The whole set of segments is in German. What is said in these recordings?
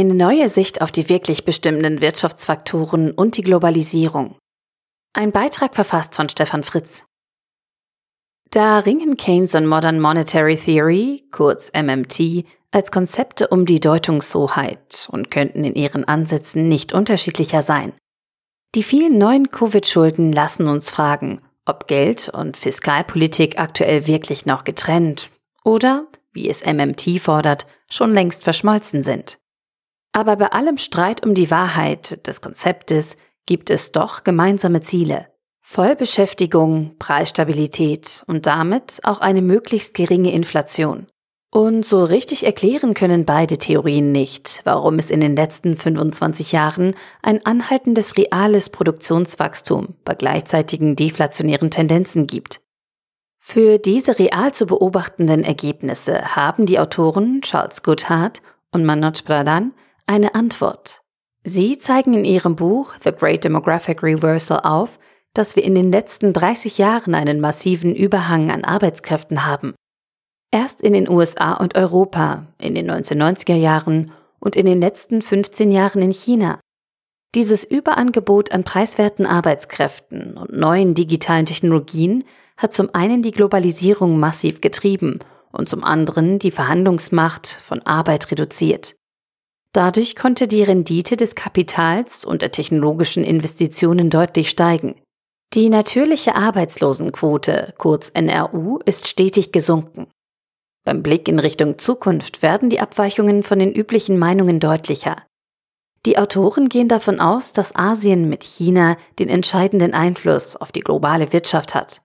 Eine neue Sicht auf die wirklich bestimmenden Wirtschaftsfaktoren und die Globalisierung. Ein Beitrag verfasst von Stefan Fritz. Da ringen Keynes und Modern Monetary Theory, kurz MMT, als Konzepte um die Deutungshoheit und könnten in ihren Ansätzen nicht unterschiedlicher sein. Die vielen neuen Covid-Schulden lassen uns fragen, ob Geld und Fiskalpolitik aktuell wirklich noch getrennt oder, wie es MMT fordert, schon längst verschmolzen sind. Aber bei allem Streit um die Wahrheit des Konzeptes gibt es doch gemeinsame Ziele. Vollbeschäftigung, Preisstabilität und damit auch eine möglichst geringe Inflation. Und so richtig erklären können beide Theorien nicht, warum es in den letzten 25 Jahren ein anhaltendes reales Produktionswachstum bei gleichzeitigen deflationären Tendenzen gibt. Für diese real zu beobachtenden Ergebnisse haben die Autoren Charles Goodhart und Manoj Pradhan eine Antwort. Sie zeigen in ihrem Buch The Great Demographic Reversal auf, dass wir in den letzten 30 Jahren einen massiven Überhang an Arbeitskräften haben. Erst in den USA und Europa in den 1990er Jahren und in den letzten 15 Jahren in China. Dieses Überangebot an preiswerten Arbeitskräften und neuen digitalen Technologien hat zum einen die Globalisierung massiv getrieben und zum anderen die Verhandlungsmacht von Arbeit reduziert. Dadurch konnte die Rendite des Kapitals und der technologischen Investitionen deutlich steigen. Die natürliche Arbeitslosenquote, kurz NRU, ist stetig gesunken. Beim Blick in Richtung Zukunft werden die Abweichungen von den üblichen Meinungen deutlicher. Die Autoren gehen davon aus, dass Asien mit China den entscheidenden Einfluss auf die globale Wirtschaft hat.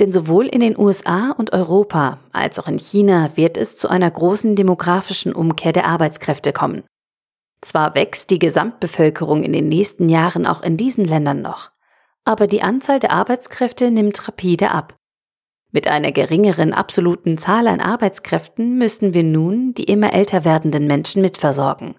Denn sowohl in den USA und Europa als auch in China wird es zu einer großen demografischen Umkehr der Arbeitskräfte kommen. Zwar wächst die Gesamtbevölkerung in den nächsten Jahren auch in diesen Ländern noch, aber die Anzahl der Arbeitskräfte nimmt rapide ab. Mit einer geringeren absoluten Zahl an Arbeitskräften müssen wir nun die immer älter werdenden Menschen mitversorgen.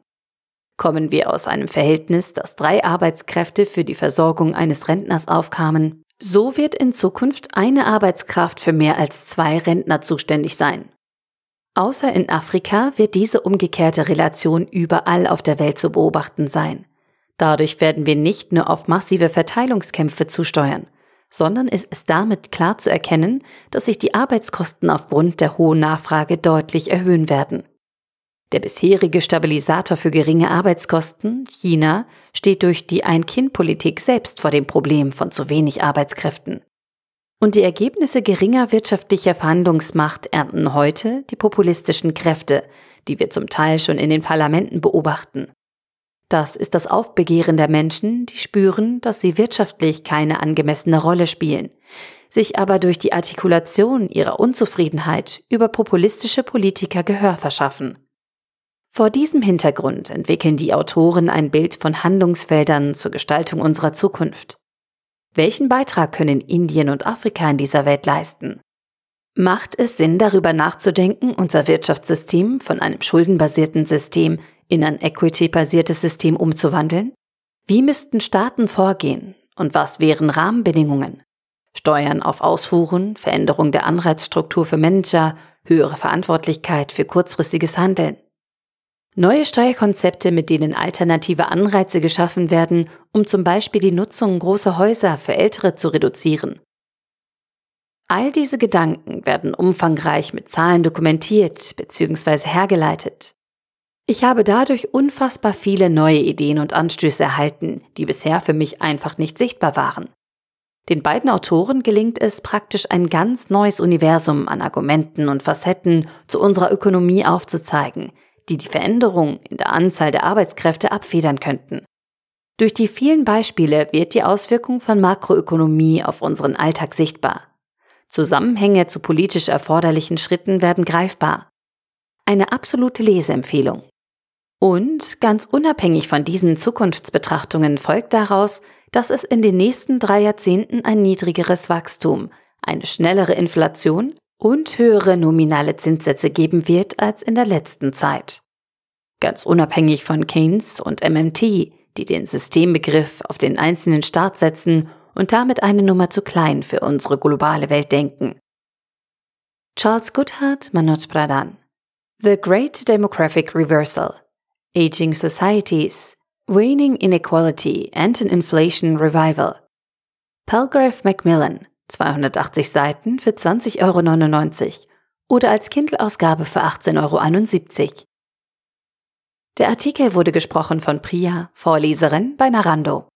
Kommen wir aus einem Verhältnis, dass drei Arbeitskräfte für die Versorgung eines Rentners aufkamen, so wird in Zukunft eine Arbeitskraft für mehr als zwei Rentner zuständig sein. Außer in Afrika wird diese umgekehrte Relation überall auf der Welt zu beobachten sein. Dadurch werden wir nicht nur auf massive Verteilungskämpfe zusteuern, sondern es ist damit klar zu erkennen, dass sich die Arbeitskosten aufgrund der hohen Nachfrage deutlich erhöhen werden. Der bisherige Stabilisator für geringe Arbeitskosten, China, steht durch die Ein-Kind-Politik selbst vor dem Problem von zu wenig Arbeitskräften. Und die Ergebnisse geringer wirtschaftlicher Verhandlungsmacht ernten heute die populistischen Kräfte, die wir zum Teil schon in den Parlamenten beobachten. Das ist das Aufbegehren der Menschen, die spüren, dass sie wirtschaftlich keine angemessene Rolle spielen, sich aber durch die Artikulation ihrer Unzufriedenheit über populistische Politiker Gehör verschaffen. Vor diesem Hintergrund entwickeln die Autoren ein Bild von Handlungsfeldern zur Gestaltung unserer Zukunft. Welchen Beitrag können Indien und Afrika in dieser Welt leisten? Macht es Sinn, darüber nachzudenken, unser Wirtschaftssystem von einem schuldenbasierten System in ein equity-basiertes System umzuwandeln? Wie müssten Staaten vorgehen und was wären Rahmenbedingungen? Steuern auf Ausfuhren, Veränderung der Anreizstruktur für Manager, höhere Verantwortlichkeit für kurzfristiges Handeln. Neue Steuerkonzepte, mit denen alternative Anreize geschaffen werden, um zum Beispiel die Nutzung großer Häuser für Ältere zu reduzieren. All diese Gedanken werden umfangreich mit Zahlen dokumentiert bzw. hergeleitet. Ich habe dadurch unfassbar viele neue Ideen und Anstöße erhalten, die bisher für mich einfach nicht sichtbar waren. Den beiden Autoren gelingt es praktisch ein ganz neues Universum an Argumenten und Facetten zu unserer Ökonomie aufzuzeigen, die die Veränderung in der Anzahl der Arbeitskräfte abfedern könnten. Durch die vielen Beispiele wird die Auswirkung von Makroökonomie auf unseren Alltag sichtbar. Zusammenhänge zu politisch erforderlichen Schritten werden greifbar. Eine absolute Leseempfehlung. Und ganz unabhängig von diesen Zukunftsbetrachtungen folgt daraus, dass es in den nächsten drei Jahrzehnten ein niedrigeres Wachstum, eine schnellere Inflation und höhere nominale Zinssätze geben wird als in der letzten Zeit. Ganz unabhängig von Keynes und MMT, die den Systembegriff auf den einzelnen Staat setzen und damit eine Nummer zu klein für unsere globale Welt denken. Charles Goodhart, Manoj Pradhan The Great Demographic Reversal Aging Societies, Waning Inequality and an Inflation Revival. Palgrave Macmillan, 280 Seiten für 20,99 Euro oder als Kindle-Ausgabe für 18,71 Euro. Der Artikel wurde gesprochen von Priya, Vorleserin bei Narando.